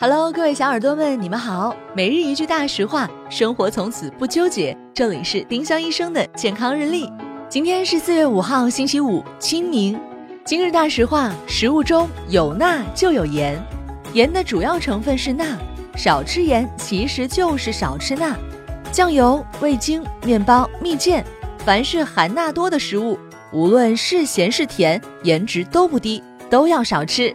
Hello，各位小耳朵们，你们好。每日一句大实话，生活从此不纠结。这里是丁香医生的健康日历。今天是四月五号，星期五，清明。今日大实话：食物中有钠就有盐，盐的主要成分是钠，少吃盐其实就是少吃钠。酱油、味精、面包、蜜饯，凡是含钠多的食物，无论是咸是甜，颜值都不低，都要少吃。